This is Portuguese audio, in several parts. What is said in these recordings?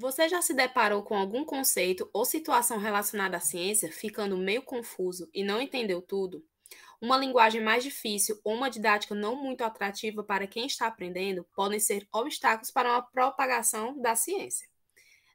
Você já se deparou com algum conceito ou situação relacionada à ciência ficando meio confuso e não entendeu tudo? Uma linguagem mais difícil ou uma didática não muito atrativa para quem está aprendendo podem ser obstáculos para uma propagação da ciência.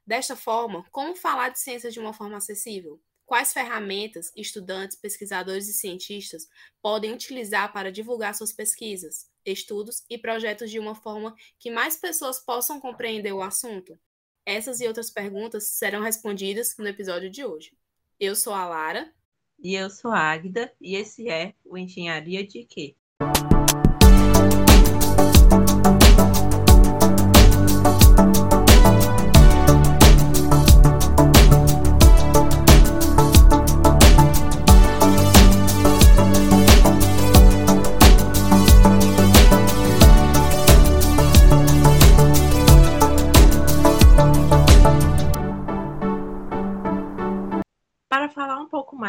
Desta forma, como falar de ciência de uma forma acessível? Quais ferramentas estudantes, pesquisadores e cientistas podem utilizar para divulgar suas pesquisas, estudos e projetos de uma forma que mais pessoas possam compreender o assunto? Essas e outras perguntas serão respondidas no episódio de hoje. Eu sou a Lara. E eu sou a Águida, e esse é o Engenharia de Quê?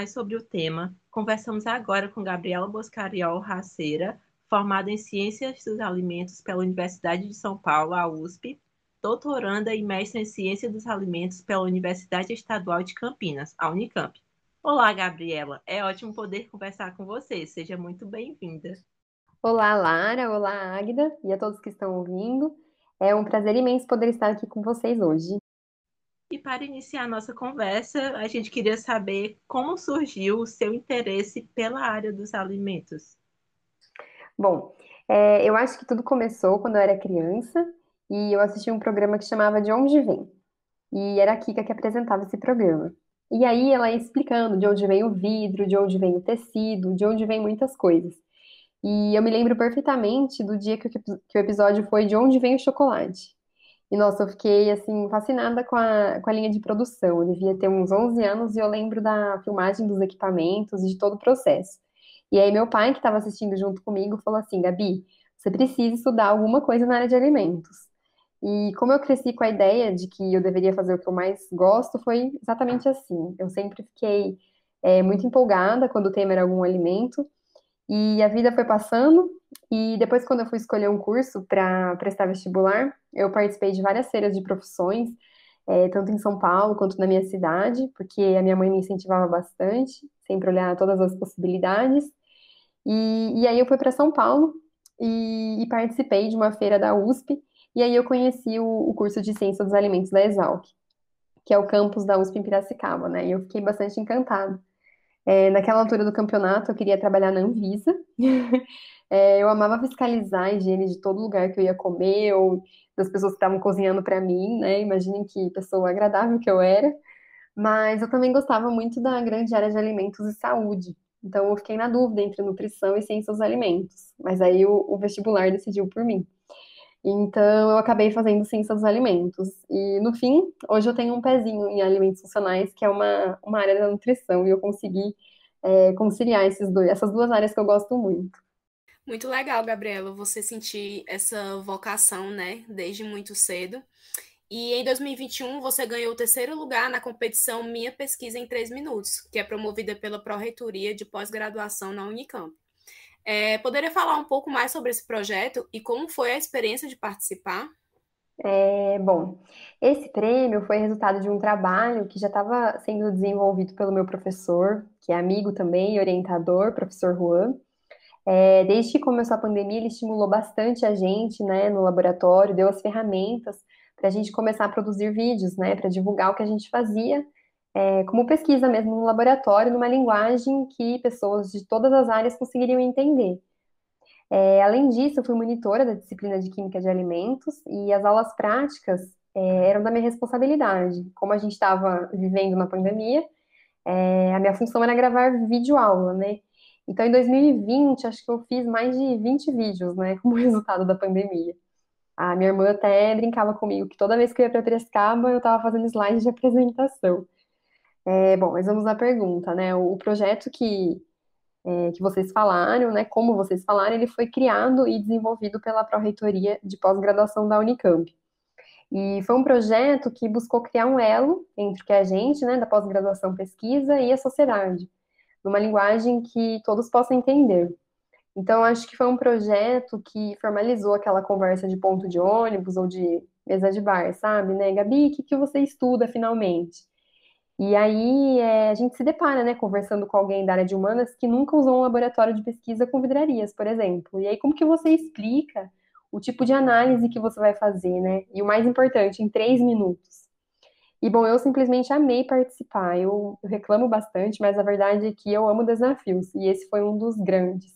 Mais sobre o tema, conversamos agora com Gabriela Boscariol Raceira, formada em Ciências dos Alimentos pela Universidade de São Paulo, a USP, doutoranda e mestre em Ciência dos Alimentos pela Universidade Estadual de Campinas, a Unicamp. Olá, Gabriela. É ótimo poder conversar com você. Seja muito bem-vinda. Olá, Lara. Olá, Águida. E a todos que estão ouvindo. É um prazer imenso poder estar aqui com vocês hoje. E para iniciar a nossa conversa, a gente queria saber como surgiu o seu interesse pela área dos alimentos. Bom, é, eu acho que tudo começou quando eu era criança e eu assisti um programa que chamava De Onde Vem. E era a Kika que apresentava esse programa. E aí ela ia explicando de onde vem o vidro, de onde vem o tecido, de onde vem muitas coisas. E eu me lembro perfeitamente do dia que o episódio foi De Onde Vem o Chocolate. E, nossa, eu fiquei, assim, fascinada com a, com a linha de produção. Eu devia ter uns 11 anos e eu lembro da filmagem dos equipamentos e de todo o processo. E aí, meu pai, que estava assistindo junto comigo, falou assim: Gabi, você precisa estudar alguma coisa na área de alimentos. E como eu cresci com a ideia de que eu deveria fazer o que eu mais gosto, foi exatamente assim. Eu sempre fiquei é, muito empolgada quando o tema era algum alimento. E a vida foi passando, e depois, quando eu fui escolher um curso para prestar vestibular, eu participei de várias feiras de profissões, é, tanto em São Paulo quanto na minha cidade, porque a minha mãe me incentivava bastante, sempre olhar todas as possibilidades. E, e aí eu fui para São Paulo e, e, participei de uma feira da USP, e aí eu conheci o, o curso de Ciência dos Alimentos da Exalc, que é o campus da USP em Piracicaba, né? E eu fiquei bastante encantada. É, naquela altura do campeonato, eu queria trabalhar na Anvisa. é, eu amava fiscalizar a higiene de todo lugar que eu ia comer, ou das pessoas que estavam cozinhando para mim, né? Imaginem que pessoa agradável que eu era. Mas eu também gostava muito da grande área de alimentos e saúde. Então, eu fiquei na dúvida entre nutrição e ciência dos alimentos. Mas aí o, o vestibular decidiu por mim. Então, eu acabei fazendo ciência dos alimentos. E, no fim, hoje eu tenho um pezinho em alimentos funcionais, que é uma, uma área da nutrição, e eu consegui é, conciliar esses dois, essas duas áreas que eu gosto muito. Muito legal, Gabriela, você sentir essa vocação, né, desde muito cedo. E em 2021 você ganhou o terceiro lugar na competição Minha Pesquisa em Três Minutos, que é promovida pela Pró-Reitoria de Pós-Graduação na Unicamp. É, poderia falar um pouco mais sobre esse projeto e como foi a experiência de participar? É, bom, esse prêmio foi resultado de um trabalho que já estava sendo desenvolvido pelo meu professor, que é amigo também, orientador, professor Juan. É, desde que começou a pandemia, ele estimulou bastante a gente, né, no laboratório, deu as ferramentas para a gente começar a produzir vídeos, né, para divulgar o que a gente fazia é, como pesquisa mesmo no laboratório, numa linguagem que pessoas de todas as áreas conseguiriam entender. É, além disso, eu fui monitora da disciplina de Química de Alimentos e as aulas práticas é, eram da minha responsabilidade. Como a gente estava vivendo na pandemia, é, a minha função era gravar vídeo aula, né? Então, em 2020, acho que eu fiz mais de 20 vídeos, né, como resultado da pandemia. A minha irmã até brincava comigo que toda vez que eu ia para Piracicaba, eu estava fazendo slides de apresentação. É, bom, mas vamos à pergunta, né? O projeto que, é, que vocês falaram, né? Como vocês falaram, ele foi criado e desenvolvido pela Pró-Reitoria de Pós-Graduação da Unicamp. E foi um projeto que buscou criar um elo entre o que a gente, né, da pós-graduação pesquisa e a sociedade, numa linguagem que todos possam entender. Então, acho que foi um projeto que formalizou aquela conversa de ponto de ônibus ou de mesa de bar, sabe, né? Gabi, o que, que você estuda finalmente? E aí é, a gente se depara, né, conversando com alguém da área de humanas que nunca usou um laboratório de pesquisa com vidrarias, por exemplo. E aí como que você explica o tipo de análise que você vai fazer, né? E o mais importante, em três minutos. E bom, eu simplesmente amei participar. Eu, eu reclamo bastante, mas a verdade é que eu amo desafios e esse foi um dos grandes.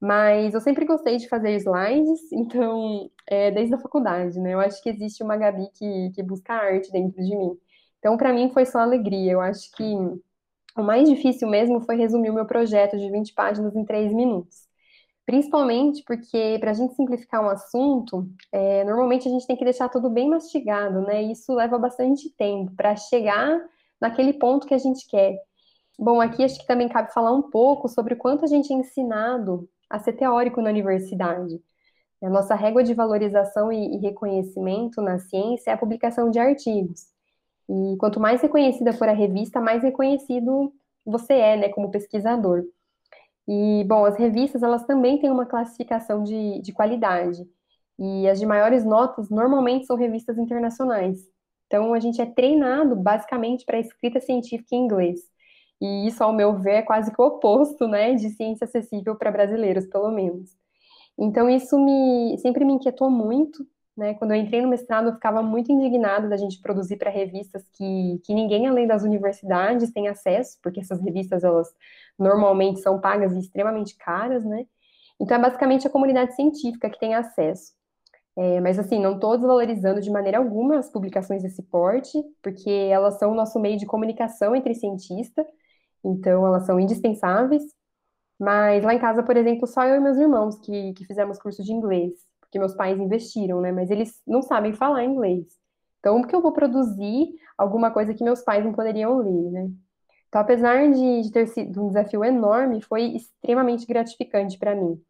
Mas eu sempre gostei de fazer slides, então, é, desde a faculdade, né? Eu acho que existe uma Gabi que, que busca arte dentro de mim. Então, para mim, foi só alegria. Eu acho que o mais difícil mesmo foi resumir o meu projeto de 20 páginas em 3 minutos. Principalmente porque, para a gente simplificar um assunto, é, normalmente a gente tem que deixar tudo bem mastigado, né? E isso leva bastante tempo para chegar naquele ponto que a gente quer. Bom, aqui acho que também cabe falar um pouco sobre o quanto a gente é ensinado a ser teórico na universidade. A nossa régua de valorização e, reconhecimento na ciência é a publicação de artigos. E quanto mais reconhecida for a revista, mais reconhecido você é, né, como pesquisador. E, bom, as revistas, elas também têm uma classificação de, de qualidade. E as de maiores notas, normalmente, são revistas internacionais. Então, a gente é treinado, basicamente, para escrita científica em inglês. E isso, ao meu ver, é quase que o oposto, né, de ciência acessível para brasileiros, pelo menos. Então, isso me sempre me inquietou muito, né? Quando eu entrei no mestrado, eu ficava muito indignada da gente produzir para revistas que, que ninguém além das universidades tem acesso, porque essas revistas, elas normalmente são pagas e extremamente caras, né? Então, é basicamente a comunidade científica que tem acesso. É, mas, assim, não estou desvalorizando de maneira alguma as publicações desse porte, porque elas são o nosso meio de comunicação entre cientistas, então elas são indispensáveis. Mas lá em casa, por exemplo, só eu e meus irmãos que, que fizemos curso de inglês que meus pais investiram, né? Mas eles não sabem falar inglês. Então, como que eu vou produzir alguma coisa que meus pais não poderiam ler, né? Então, apesar de, de ter sido um desafio enorme, foi extremamente gratificante para mim.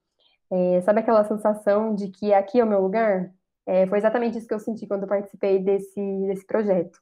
É, sabe aquela sensação de que aqui é o meu lugar? É, foi exatamente isso que eu senti quando participei desse, desse projeto.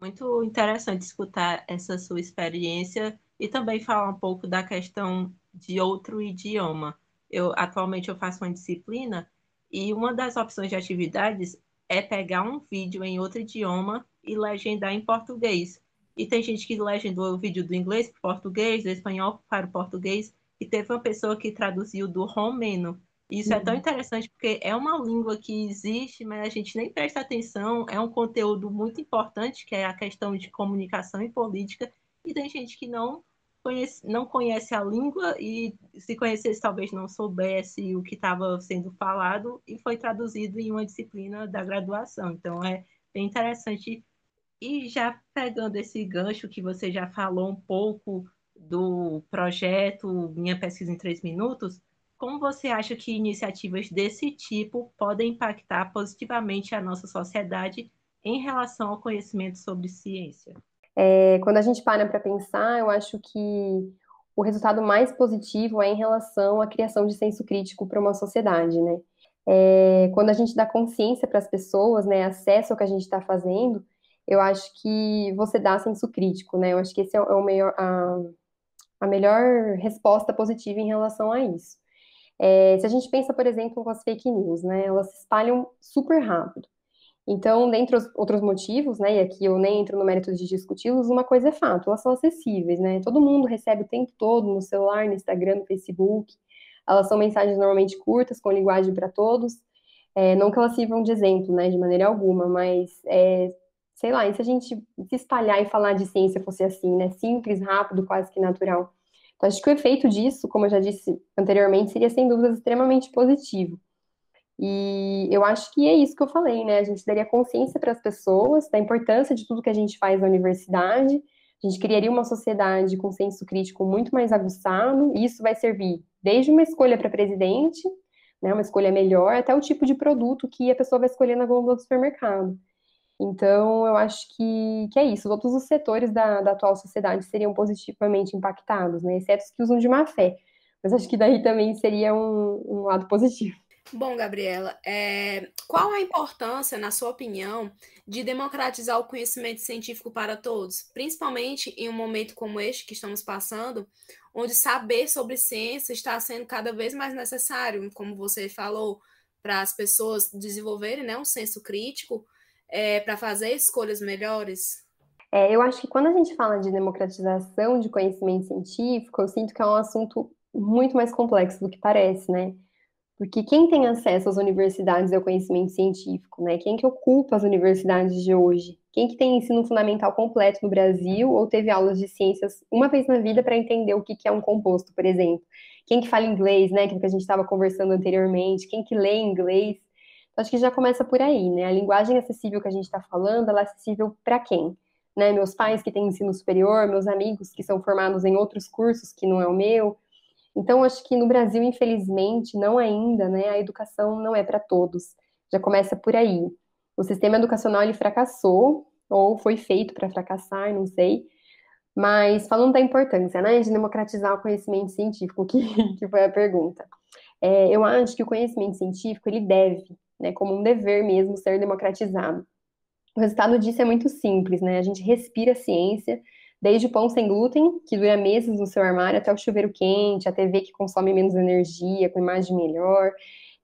Muito interessante escutar essa sua experiência e também falar um pouco da questão de outro idioma. Eu atualmente eu faço uma disciplina e uma das opções de atividades é pegar um vídeo em outro idioma e legendar em português. E tem gente que legendou o vídeo do inglês para o português, do espanhol para o português, e teve uma pessoa que traduziu do romeno. Isso uhum. é tão uhum. interessante porque é uma língua que existe, mas a gente nem presta atenção. É um conteúdo muito importante, que é a questão de comunicação e política, e tem gente que não conhece, não conhece a língua e se conhecesse talvez não soubesse o que estava sendo falado e foi traduzido em uma disciplina da graduação. Então é bem interessante. E já pegando esse gancho que você já falou um pouco do projeto Minha Pesquisa em Três Minutos, como você acha que iniciativas desse tipo podem impactar positivamente a nossa sociedade em relação ao conhecimento sobre ciência? É, quando a gente para para pensar, eu acho que o resultado mais positivo é em relação à criação de senso crítico para uma sociedade, né? É, quando a gente dá consciência para as pessoas, né, acesso ao que a gente está fazendo, eu acho que você dá senso crítico, né? Eu acho que esse é o é melhor, a, a melhor resposta positiva em relação a isso. É, se a gente pensa, por exemplo, com as fake news, né? Elas se espalham super rápido. Então, dentre os outros motivos, né, e aqui eu nem entro no mérito de discuti-los, uma coisa é fato, elas são acessíveis, né? Todo mundo recebe o tempo todo no celular, no Instagram, no Facebook. Elas são mensagens normalmente curtas, com linguagem para todos. É, não que elas sirvam de exemplo, né, de maneira alguma, mas, é, sei lá, e se a gente se espalhar e falar de ciência fosse assim, né, simples, rápido, quase que natural. Então, acho que o efeito disso, como eu já disse anteriormente, seria sem dúvida extremamente positivo. E eu acho que é isso que eu falei, né? A gente daria consciência para as pessoas da importância de tudo que a gente faz na universidade. A gente criaria uma sociedade com senso crítico muito mais aguçado, e isso vai servir desde uma escolha para presidente, né, uma escolha melhor, até o tipo de produto que a pessoa vai escolher na gôndola do supermercado. Então, eu acho que, que é isso. Todos os setores da, da atual sociedade seriam positivamente impactados, né? Exceto os que usam de má fé. Mas acho que daí também seria um, um lado positivo. Bom, Gabriela, é, qual a importância, na sua opinião, de democratizar o conhecimento científico para todos, principalmente em um momento como este que estamos passando, onde saber sobre ciência está sendo cada vez mais necessário, como você falou, para as pessoas desenvolverem né, um senso crítico é, para fazer escolhas melhores? É, eu acho que quando a gente fala de democratização de conhecimento científico, eu sinto que é um assunto muito mais complexo do que parece, né? Porque quem tem acesso às universidades ao conhecimento científico, né? Quem que ocupa as universidades de hoje? Quem que tem ensino fundamental completo no Brasil ou teve aulas de ciências uma vez na vida para entender o que, que é um composto, por exemplo? Quem que fala inglês, né? Que a gente estava conversando anteriormente, quem que lê inglês? Então, acho que já começa por aí, né? A linguagem acessível que a gente está falando, ela é acessível para quem? Né? Meus pais que têm ensino superior, meus amigos que são formados em outros cursos que não é o meu. Então, acho que no Brasil, infelizmente, não ainda, né? A educação não é para todos. Já começa por aí o sistema educacional ele fracassou, ou foi feito para fracassar, não sei. Mas falando da importância, né, de democratizar o conhecimento científico, que, que foi a pergunta. É, eu acho que o conhecimento científico, ele deve, né, como um dever mesmo, ser democratizado. O resultado disso é muito simples, né, a gente respira ciência, desde o pão sem glúten, que dura meses no seu armário, até o chuveiro quente, a TV que consome menos energia, com imagem melhor.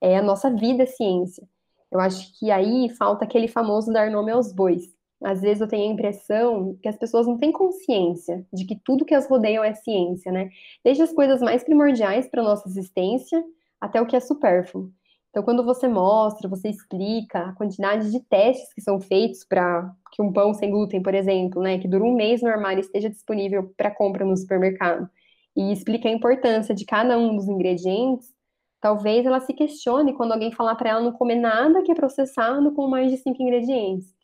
É, a nossa vida é ciência. Eu acho que aí falta aquele famoso dar nome aos bois. Às vezes eu tenho a impressão que as pessoas não têm consciência de que tudo que as rodeiam é ciência, né? Desde as coisas mais primordiais para nossa existência até o que é supérfluo. Então, quando você mostra, você explica a quantidade de testes que são feitos para que um pão sem glúten, por exemplo, né, que dura um mês no armário, esteja disponível para compra no supermercado, e explica a importância de cada um dos ingredientes, Talvez ela se questione quando alguém falar para ela não comer nada que é processado com mais de cinco ingredientes.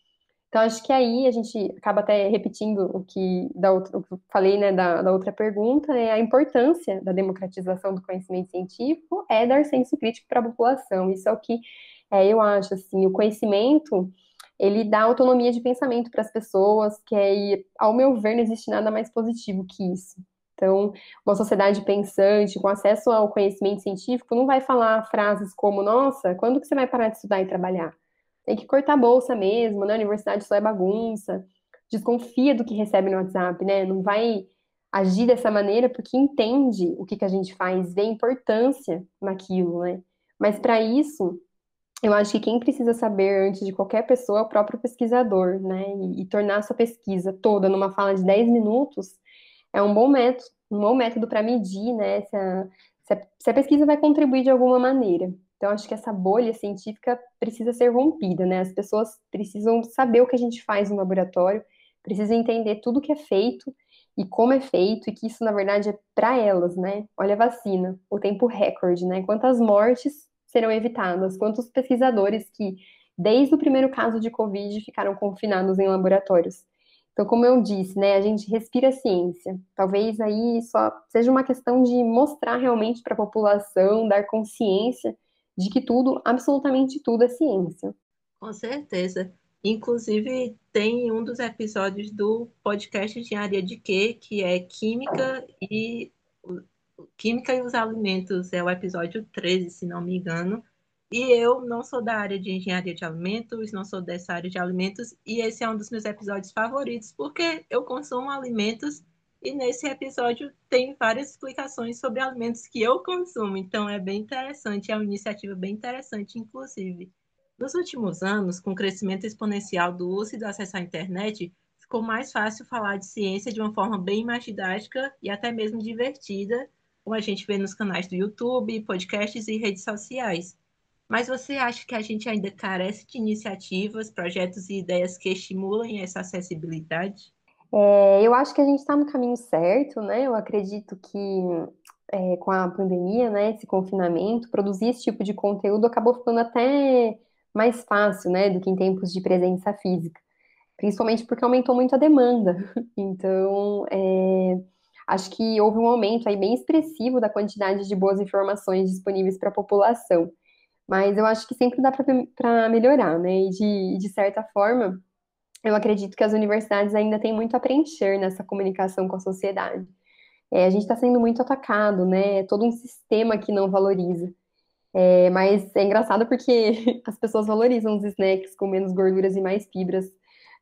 Então, acho que aí a gente acaba até repetindo o que, da outra, o que falei né, da, da outra pergunta, é a importância da democratização do conhecimento científico é dar senso crítico para a população. Isso é o que é, eu acho, assim, o conhecimento, ele dá autonomia de pensamento para as pessoas, que é, ao meu ver, não existe nada mais positivo que isso. Então, uma sociedade pensante, com acesso ao conhecimento científico, não vai falar frases como: nossa, quando que você vai parar de estudar e trabalhar? Tem que cortar a bolsa mesmo, né? A universidade só é bagunça. Desconfia do que recebe no WhatsApp, né? Não vai agir dessa maneira porque entende o que, que a gente faz, vê importância naquilo, né? Mas para isso, eu acho que quem precisa saber antes de qualquer pessoa é o próprio pesquisador, né? E, e tornar a sua pesquisa toda numa fala de 10 minutos é um bom método, um bom método para medir, né, se a, se, a, se a, pesquisa vai contribuir de alguma maneira. Então, acho que essa bolha científica precisa ser rompida, né? As pessoas precisam saber o que a gente faz no laboratório, precisam entender tudo que é feito e como é feito, e que isso, na verdade, é para elas, né? Olha a vacina, o tempo recorde, né? Quantas mortes serão evitadas, quantos pesquisadores que, desde o primeiro caso de Covid, ficaram confinados em laboratórios. Então, como eu disse, né, a gente respira ciência. Talvez aí só seja uma questão de mostrar realmente para a população, dar consciência de que tudo, absolutamente tudo é ciência. Com certeza. Inclusive, tem um dos episódios do podcast Engenharia de Quê, que é Química e Química e os Alimentos, é o episódio 13, se não me engano, e eu não sou da área de engenharia de alimentos, não sou dessa área de alimentos, e esse é um dos meus episódios favoritos, porque eu consumo alimentos e nesse episódio tem várias explicações sobre alimentos que eu consumo, então é bem interessante, é uma iniciativa bem interessante, inclusive. Nos últimos anos, com o crescimento exponencial do uso e do acesso à internet, ficou mais fácil falar de ciência de uma forma bem mais didática e até mesmo divertida, como a gente vê nos canais do YouTube, podcasts e redes sociais. Mas você acha que a gente ainda carece de iniciativas, projetos e ideias que estimulem essa acessibilidade? É, eu acho que a gente está no caminho certo, né? Eu acredito que é, com a pandemia, né, esse confinamento, produzir esse tipo de conteúdo acabou ficando até mais fácil, né, do que em tempos de presença física, principalmente porque aumentou muito a demanda. Então, é, acho que houve um aumento aí bem expressivo da quantidade de boas informações disponíveis para a população. Mas eu acho que sempre dá para melhorar, né? E de, de certa forma, eu acredito que as universidades ainda têm muito a preencher nessa comunicação com a sociedade. É, a gente está sendo muito atacado, né? É todo um sistema que não valoriza. É, mas é engraçado porque as pessoas valorizam os snacks com menos gorduras e mais fibras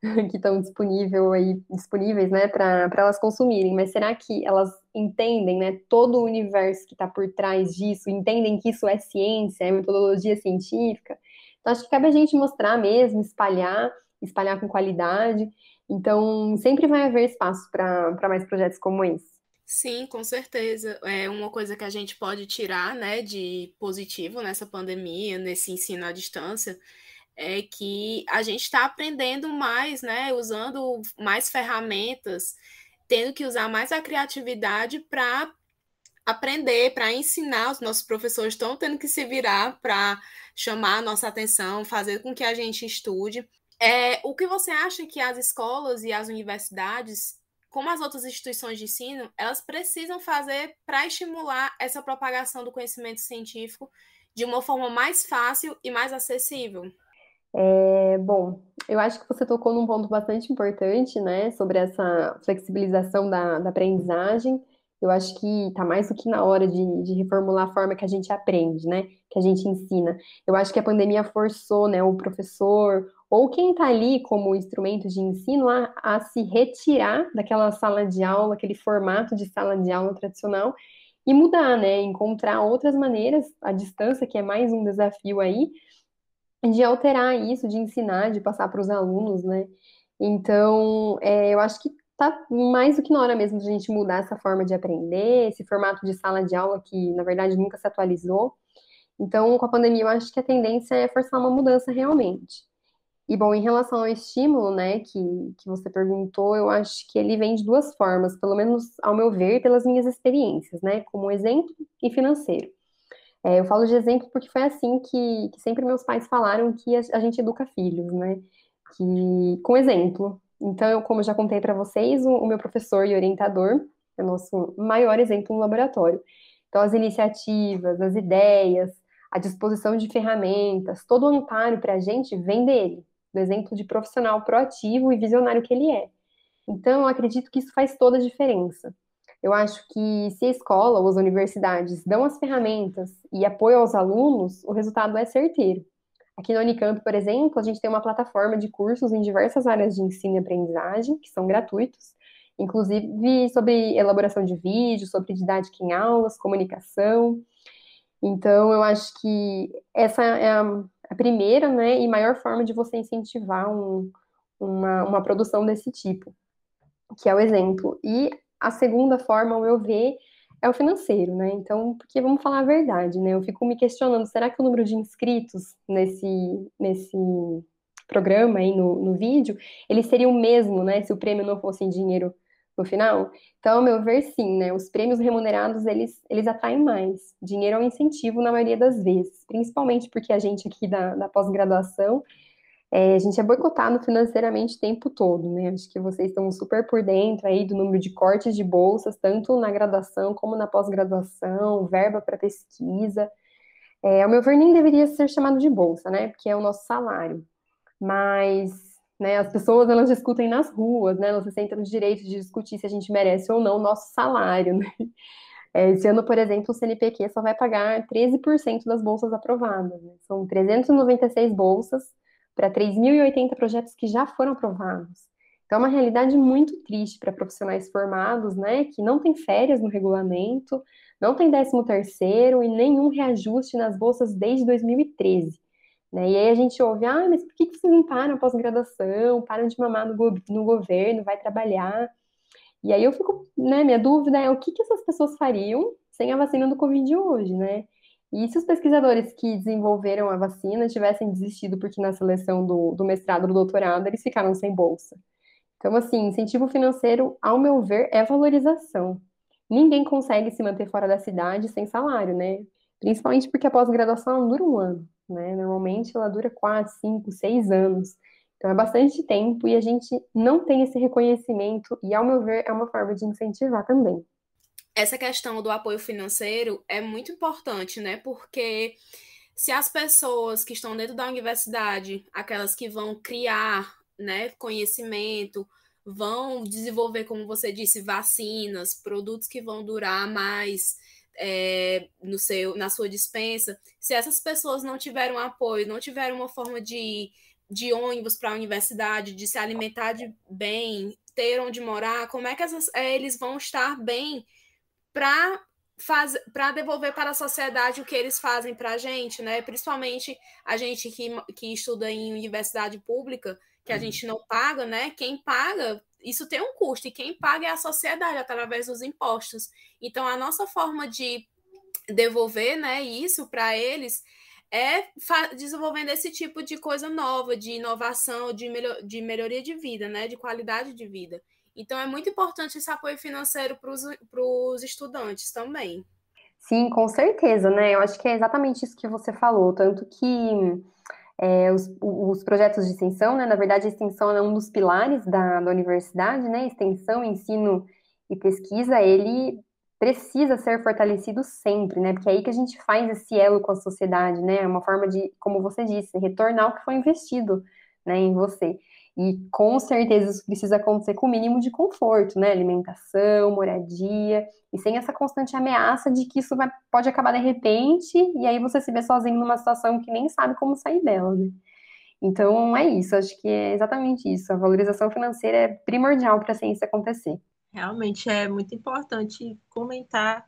que estão disponível aí, disponíveis, né, para elas consumirem, mas será que elas entendem, né, todo o universo que está por trás disso, entendem que isso é ciência, é metodologia científica? Então, acho que cabe a gente mostrar mesmo, espalhar, espalhar com qualidade. Então, sempre vai haver espaço para mais projetos como esse. Sim, com certeza. É uma coisa que a gente pode tirar, né, de positivo nessa pandemia, nesse ensino à distância, é que a gente está aprendendo mais, né? Usando mais ferramentas, tendo que usar mais a criatividade para aprender, para ensinar. Os nossos professores estão tendo que se virar para chamar a nossa atenção, fazer com que a gente estude. É, o que você acha que as escolas e as universidades, como as outras instituições de ensino, elas precisam fazer para estimular essa propagação do conhecimento científico de uma forma mais fácil e mais acessível? É, bom, eu acho que você tocou num ponto bastante importante, né, sobre essa flexibilização da, da aprendizagem. Eu acho que está mais do que na hora de, de, reformular a forma que a gente aprende, né, que a gente ensina. Eu acho que a pandemia forçou, né, o professor ou quem está ali como instrumento de ensino a, a se retirar daquela sala de aula, aquele formato de sala de aula tradicional e mudar, né, encontrar outras maneiras, a distância, que é mais um desafio aí, de alterar isso, de ensinar, de passar para os alunos, né? Então, é, eu acho que tá mais do que na hora mesmo de a gente mudar essa forma de aprender, esse formato de sala de aula que, na verdade, nunca se atualizou. Então, com a pandemia, eu acho que a tendência é forçar uma mudança realmente. E, bom, em relação ao estímulo, né, que, que você perguntou, eu acho que ele vem de duas formas, pelo menos ao meu ver, pelas minhas experiências, né, como exemplo e financeiro. É, eu falo de exemplo porque foi assim que, que sempre meus pais falaram que a, a, gente educa filhos, né? Que, com exemplo. Então, eu, como já contei para vocês, o, o, meu professor e orientador é o nosso maior exemplo no laboratório. Então, as iniciativas, as ideias, a disposição de ferramentas, todo o amparo para a gente vem dele, do exemplo de profissional proativo e visionário que ele é. Então, eu acredito que isso faz toda a diferença. Eu acho que se a escola ou as universidades dão as ferramentas e apoio aos alunos, o resultado é certeiro. Aqui na Unicamp, por exemplo, a gente tem uma plataforma de cursos em diversas áreas de ensino e aprendizagem, que são gratuitos, inclusive sobre elaboração de vídeo, sobre didática em aulas, comunicação. Então, eu acho que essa é a, primeira né, e maior forma de você incentivar um, uma, uma produção desse tipo, que é o exemplo. E a segunda forma, ao meu ver, é o financeiro, né? Então, porque vamos falar a verdade, né? Eu fico me questionando, será que o número de inscritos nesse, nesse programa aí no, no vídeo, ele seria o mesmo, né? Se o prêmio não fosse em dinheiro no final? Então, ao meu ver, sim, né? Os prêmios remunerados, eles, eles atraem mais. Dinheiro é um incentivo na maioria das vezes, principalmente porque a gente aqui da, da pós-graduação, é, a gente é boicotado financeiramente o tempo todo, né? Acho que vocês estão super por dentro aí do número de cortes de bolsas, tanto na graduação como na pós-graduação, verba para pesquisa. É, ao meu ver, nem deveria ser chamado de bolsa, né? Porque é o nosso salário. Mas né, as pessoas elas discutem nas ruas, né? Se sentem no direito de discutir se a gente merece ou não o nosso salário, né? É, esse ano, por exemplo, o CNPq só vai pagar 13% das bolsas aprovadas. Né? São 396 bolsas para 3.080 projetos que já foram aprovados. Então, é uma realidade muito triste para profissionais formados, né, que não tem férias no regulamento, não tem 13 terceiro e nenhum reajuste nas bolsas desde 2013. Né? E aí a gente ouve, ah, mas por que vocês não param pós-graduação, param de mamar no, go no, governo, vai trabalhar? E aí eu fico, né, minha dúvida é o que, que essas pessoas fariam sem a vacina do Covid hoje, né? E se os pesquisadores que desenvolveram a vacina tivessem desistido porque na seleção do, do mestrado do doutorado eles ficaram sem bolsa? Então, assim, incentivo financeiro, ao meu ver, é valorização. Ninguém consegue se manter fora da cidade sem salário, né? Principalmente porque a pós-graduação dura um ano, né? Normalmente ela dura quatro, cinco, seis anos. Então é bastante tempo e a gente não tem esse reconhecimento, e ao meu ver, é uma forma de incentivar também essa questão do apoio financeiro é muito importante, né? Porque se as pessoas que estão dentro da universidade, aquelas que vão criar né, conhecimento, vão desenvolver, como você disse, vacinas, produtos que vão durar mais é, no seu, na sua dispensa, se essas pessoas não tiveram apoio, não tiveram uma forma de de ônibus para a universidade, de se alimentar de bem, ter onde morar, como é que essas, é, eles vão estar bem para para devolver para a sociedade o que eles fazem para a gente, né? Principalmente a gente que, que estuda em universidade pública, que a uhum. gente não paga, né? Quem paga, isso tem um custo, e quem paga é a sociedade através dos impostos. Então, a nossa forma de devolver né, isso para eles é desenvolvendo esse tipo de coisa nova, de inovação, de, melhor de melhoria de vida, né, de qualidade de vida. Então, é muito importante esse apoio financeiro para os estudantes também. Sim, com certeza, né? Eu acho que é exatamente isso que você falou, tanto que é, os, os, projetos de extensão, né? Na verdade, a extensão é um dos pilares da, da universidade, né? Extensão, ensino e pesquisa, ele precisa ser fortalecido sempre, né? Porque é aí que a gente faz esse elo com a sociedade, né? É uma forma de, como você disse, retornar o que foi investido, né, em você. E com certeza isso precisa acontecer com o mínimo de conforto, né? Alimentação, moradia, e sem essa constante ameaça de que isso vai, pode acabar de repente, e aí você se vê sozinho numa situação que nem sabe como sair dela, né? Então é isso, acho que é exatamente isso. A valorização financeira é primordial para a ciência acontecer. Realmente é muito importante comentar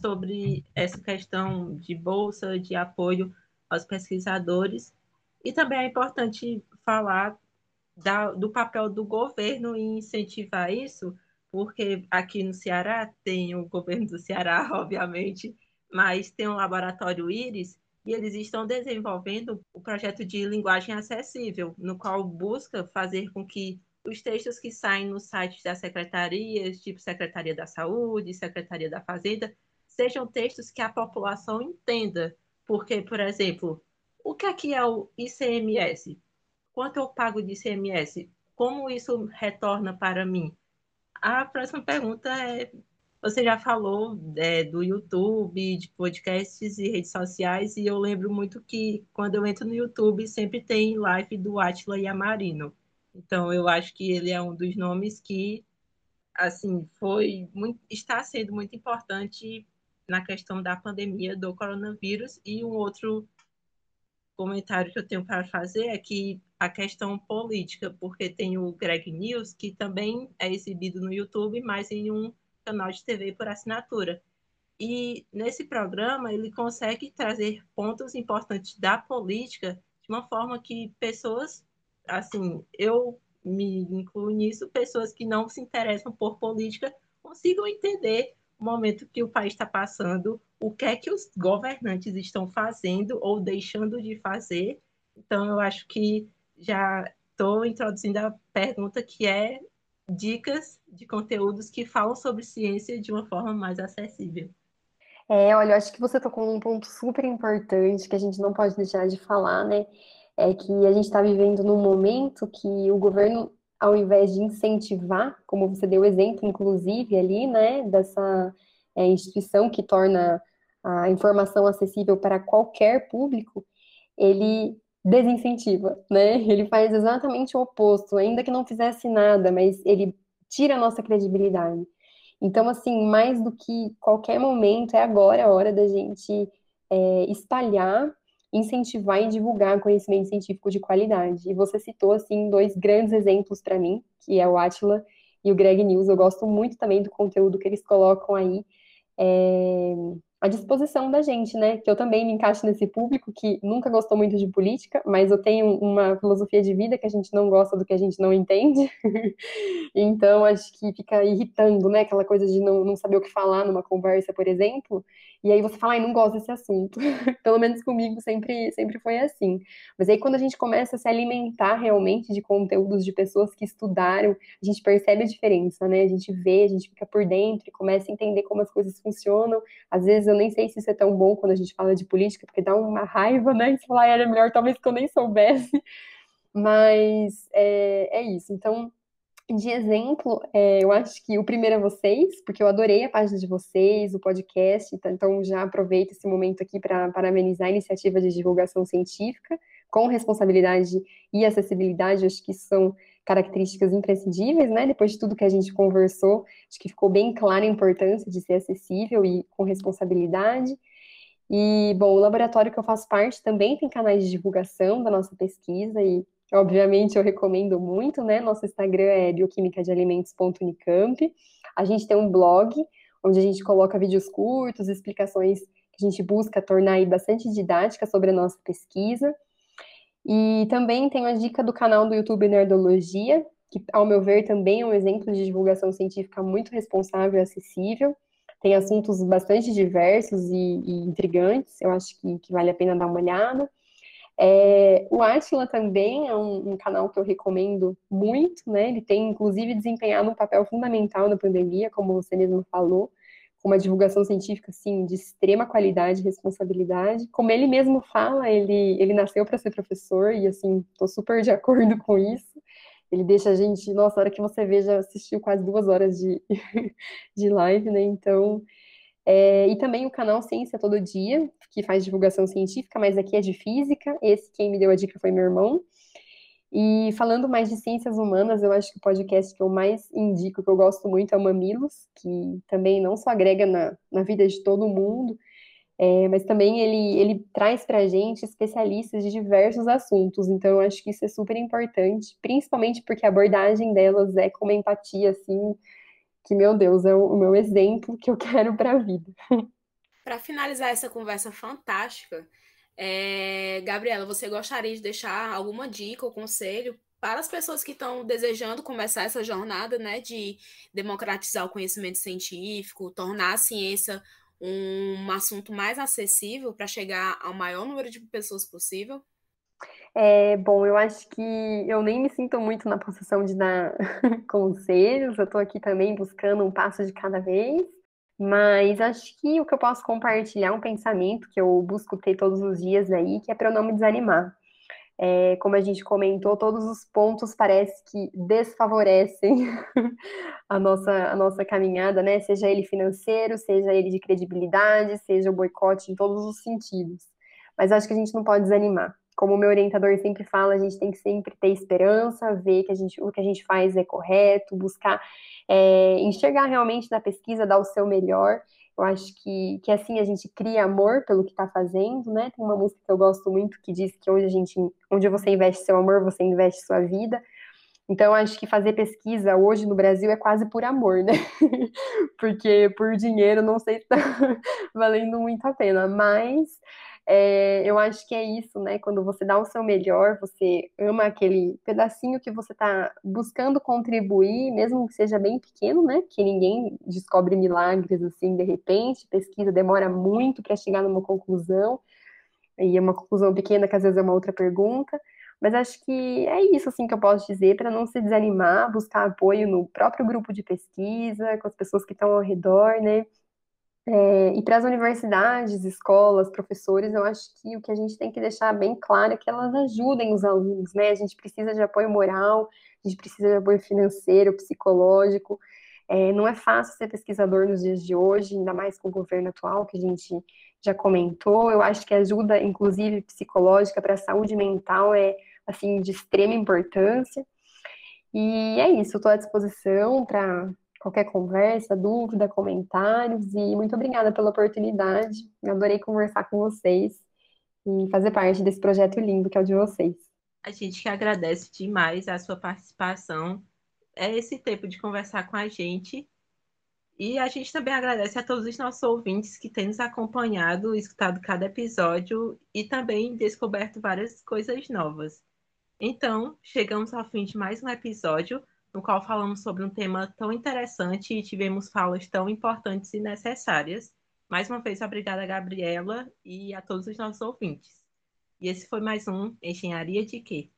sobre essa questão de bolsa, de apoio aos pesquisadores. E também é importante falar da, do papel do governo em incentivar isso, porque aqui no Ceará tem o governo do Ceará, obviamente, mas tem um laboratório Íris e eles estão desenvolvendo o projeto de linguagem acessível, no qual busca fazer com que os textos que saem no site das secretarias, tipo Secretaria da Saúde, Secretaria da Fazenda, sejam textos que a população entenda. Porque, por exemplo, o que aqui é o ICMS? Quanto eu pago de ICMS? Como isso retorna para mim? A próxima pergunta é: você já falou é, do YouTube, de podcasts e redes sociais, e eu lembro muito que quando eu entro no YouTube sempre tem live do Atila Yamarino. Então, eu acho que ele é um dos nomes que, assim, foi muito, está sendo muito importante na questão da pandemia do coronavírus. E um outro comentário que eu tenho para fazer é que a questão política, porque tem o Greg News, que também é exibido no YouTube, mas em um canal de TV por assinatura. E nesse programa ele consegue trazer pontos importantes da política de uma forma que pessoas assim, eu me incluo nisso, pessoas que não se interessam por política consigam entender o momento que o país está passando, o que é que os governantes estão fazendo ou deixando de fazer. Então, eu acho que já estou introduzindo a pergunta que é dicas de conteúdos que falam sobre ciência de uma forma mais acessível. É, olha, eu acho que você tocou num ponto super importante que a gente não pode deixar de falar, né? é que a gente está vivendo num momento que o governo, ao invés de incentivar, como você deu exemplo, inclusive, ali, né, dessa é, instituição que torna a informação acessível para qualquer público, ele desincentiva, né? Ele faz exatamente o oposto, ainda que não fizesse nada, mas ele tira a nossa credibilidade. Então, assim, mais do que qualquer momento, é agora a hora da gente é, espalhar incentivar e divulgar conhecimento científico de qualidade. E você citou, assim, dois grandes exemplos para mim, que é o Atila e o Greg News. Eu gosto muito também do conteúdo que eles colocam aí. É, à disposição da gente, né? Que eu também me encaixo nesse público que nunca gostou muito de política, mas eu tenho uma filosofia de vida que a gente não gosta do que a gente não entende. então, acho que fica irritando, né? Aquela coisa de não, não saber o que falar numa conversa, por exemplo. E aí você fala, ai, não gosto desse assunto. Pelo menos comigo sempre, sempre foi assim. Mas aí quando a gente começa a se alimentar realmente de conteúdos de pessoas que estudaram, a gente percebe a diferença, né? A gente vê, a gente fica por dentro e começa a entender como as coisas funcionam. Às vezes eu nem sei se isso é tão bom quando a gente fala de política, porque dá uma raiva, né? E você fala, era melhor talvez que eu nem soubesse. Mas é, é isso. Então, de exemplo, é, eu acho que o primeiro é vocês, porque eu adorei a página de vocês, o podcast, tá? então já aproveito esse momento aqui para parabenizar a iniciativa de divulgação científica, com responsabilidade e acessibilidade, acho que são características imprescindíveis, né? Depois de tudo que a gente conversou, acho que ficou bem clara a importância de ser acessível e com responsabilidade. E, bom, o laboratório que eu faço parte também tem canais de divulgação da nossa pesquisa e obviamente eu recomendo muito, né? Nosso Instagram é bioquimicadealimentos.unicamp. A gente tem um blog onde a gente coloca vídeos curtos, explicações que a gente busca tornar aí bastante didática sobre a nossa pesquisa. E também tem a dica do canal do YouTube Nerdologia, que, ao meu ver, também é um exemplo de divulgação científica muito responsável e acessível. Tem assuntos bastante diversos e, e intrigantes, eu acho que, que, vale a pena dar uma olhada. É, o Atila também é um, um, canal que eu recomendo muito, né? Ele tem, inclusive, desempenhado um papel fundamental na pandemia, como você mesmo falou uma divulgação científica assim de extrema qualidade e responsabilidade. Como ele mesmo fala, ele ele nasceu para ser professor e assim, estou super de acordo com isso. Ele deixa a gente, nossa, a hora que você vê, já assistiu quase duas horas de, de live, né? Então, é, e também o canal Ciência Todo Dia, que faz divulgação científica, mas aqui é de física. Esse quem me deu a dica foi meu irmão. E falando mais de ciências humanas, eu acho que o podcast que eu mais indico, que eu gosto muito, é o Mamilos, que também não só agrega na, na vida de todo mundo, é, mas também ele, ele traz para a gente especialistas de diversos assuntos. Então, eu acho que isso é super importante, principalmente porque a abordagem delas é com uma empatia, assim, que, meu Deus, é o, o meu exemplo que eu quero para a vida. Para finalizar essa conversa fantástica, é, Gabriela, você gostaria de deixar alguma dica ou conselho para as pessoas que estão desejando começar essa jornada, né, de democratizar o conhecimento científico, tornar a ciência um assunto mais acessível para chegar ao maior número de pessoas possível? É, bom, eu acho que eu nem me sinto muito na posição de dar conselhos, eu estou aqui também buscando um passo de cada vez. Mas acho que o que eu posso compartilhar é um pensamento que eu busco ter todos os dias aí, que é para eu não me desanimar. É, como a gente comentou, todos os pontos parece que desfavorecem a nossa, a nossa caminhada, né? Seja ele financeiro, seja ele de credibilidade, seja o boicote em todos os sentidos. Mas acho que a gente não pode desanimar. Como o meu orientador sempre fala, a gente tem que sempre ter esperança, ver que a gente, o que a gente faz é correto, buscar é, enxergar realmente na pesquisa, dar o seu melhor. Eu acho que, que assim a gente cria amor pelo que está fazendo, né? Tem uma música que eu gosto muito que diz que onde a gente, onde você investe seu amor, você investe sua vida. Então, acho que fazer pesquisa hoje no Brasil é quase por amor, né? Porque por dinheiro não sei se está valendo muito a pena, mas é, eu acho que é isso, né? Quando você dá o seu melhor, você ama aquele pedacinho que você está buscando contribuir, mesmo que seja bem pequeno, né? Que ninguém descobre milagres assim de repente, pesquisa demora muito para chegar numa conclusão, e é uma conclusão pequena que às vezes é uma outra pergunta. Mas acho que é isso assim que eu posso dizer para não se desanimar, buscar apoio no próprio grupo de pesquisa, com as pessoas que estão ao redor, né? É, e para as universidades, escolas, professores, eu acho que o que a gente tem que deixar bem claro é que elas ajudem os alunos, né? A gente precisa de apoio moral, a gente precisa de apoio financeiro, psicológico. É, não é fácil ser pesquisador nos dias de hoje, ainda mais com o governo atual, que a gente já comentou. Eu acho que ajuda, inclusive, psicológica para a saúde mental é, assim, de extrema importância. E é isso, estou à disposição para qualquer conversa, dúvida, comentários e muito obrigada pela oportunidade. Eu adorei conversar com vocês e fazer parte desse projeto lindo que é o de vocês. A gente que agradece demais a sua participação. É esse tempo de conversar com a gente. E a gente também agradece a todos os nossos ouvintes que têm nos acompanhado, escutado cada episódio e também descoberto várias coisas novas. Então, chegamos ao fim de mais um episódio no qual falamos sobre um tema tão interessante e tivemos falas tão importantes e necessárias. Mais uma vez, obrigada, Gabriela, e a todos os nossos ouvintes. E esse foi mais um Engenharia de Quê?